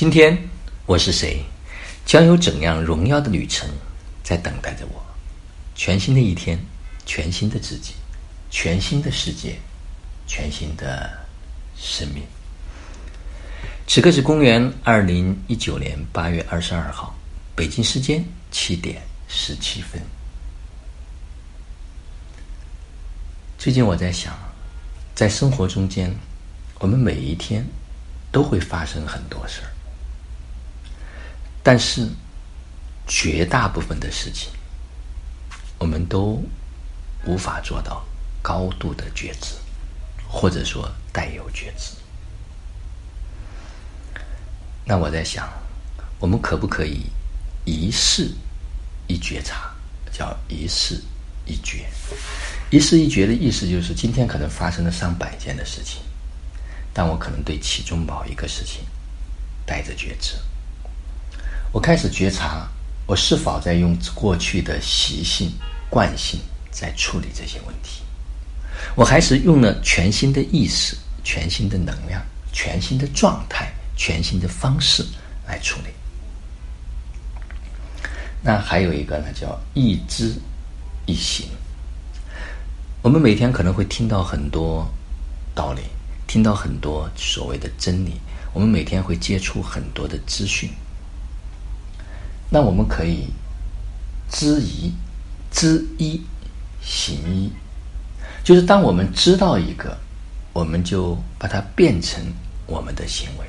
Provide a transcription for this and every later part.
今天我是谁？将有怎样荣耀的旅程在等待着我？全新的一天，全新的自己，全新的世界，全新的生命。此刻是公元二零一九年八月二十二号，北京时间七点十七分。最近我在想，在生活中间，我们每一天都会发生很多事儿，但是绝大部分的事情，我们都无法做到高度的觉知，或者说带有觉知。那我在想，我们可不可以一事一觉察，叫一事一觉？一事一觉的意思就是，今天可能发生了上百件的事情，但我可能对其中某一个事情带着觉知。我开始觉察，我是否在用过去的习性、惯性在处理这些问题？我还是用了全新的意识、全新的能量、全新的状态、全新的方式来处理？那还有一个呢，叫一知一行。我们每天可能会听到很多道理，听到很多所谓的真理。我们每天会接触很多的资讯。那我们可以知一、知一、行一，就是当我们知道一个，我们就把它变成我们的行为，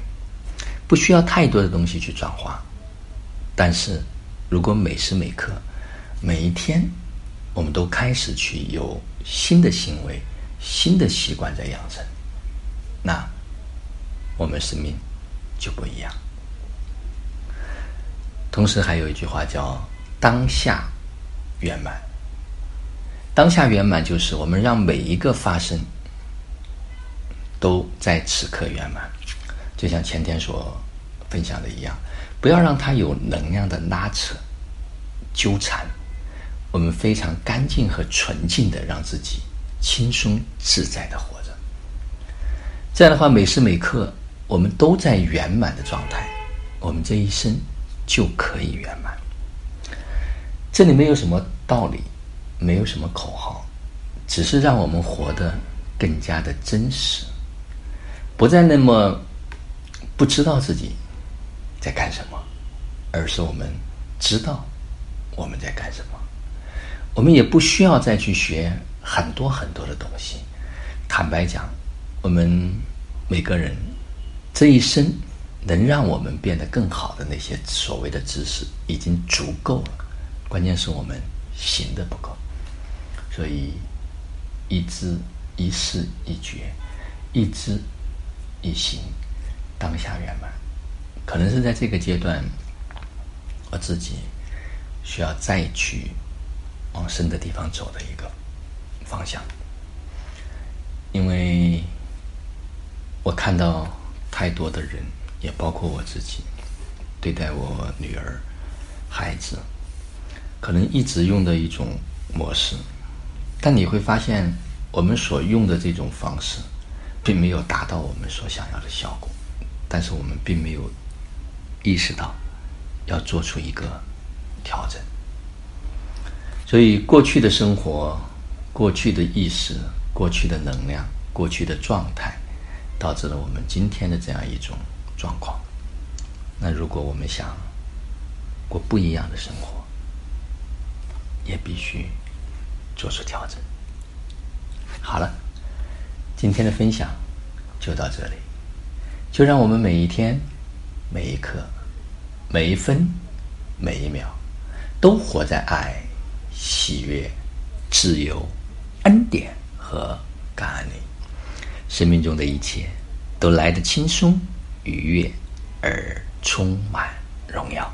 不需要太多的东西去转化。但是如果每时每刻、每一天，我们都开始去有新的行为、新的习惯在养成，那我们生命就不一样。同时，还有一句话叫“当下圆满”。当下圆满就是我们让每一个发生都在此刻圆满，就像前天所分享的一样，不要让它有能量的拉扯、纠缠。我们非常干净和纯净的让自己轻松自在的活着，这样的话，每时每刻我们都在圆满的状态，我们这一生就可以圆满。这里没有什么道理，没有什么口号，只是让我们活得更加的真实，不再那么不知道自己在干什么，而是我们知道我们在干什么。我们也不需要再去学很多很多的东西。坦白讲，我们每个人这一生能让我们变得更好的那些所谓的知识已经足够了，关键是我们行的不够。所以，一知一事一觉，一知一行，当下圆满，可能是在这个阶段，我自己需要再去。往深的地方走的一个方向，因为我看到太多的人，也包括我自己，对待我女儿、孩子，可能一直用的一种模式，但你会发现，我们所用的这种方式，并没有达到我们所想要的效果，但是我们并没有意识到要做出一个调整。所以，过去的生活、过去的意识、过去的能量、过去的状态，导致了我们今天的这样一种状况。那如果我们想过不一样的生活，也必须做出调整。好了，今天的分享就到这里。就让我们每一天、每一刻、每一分、每一秒，都活在爱。喜悦、自由、恩典和感恩里，生命中的一切都来得轻松、愉悦而充满荣耀。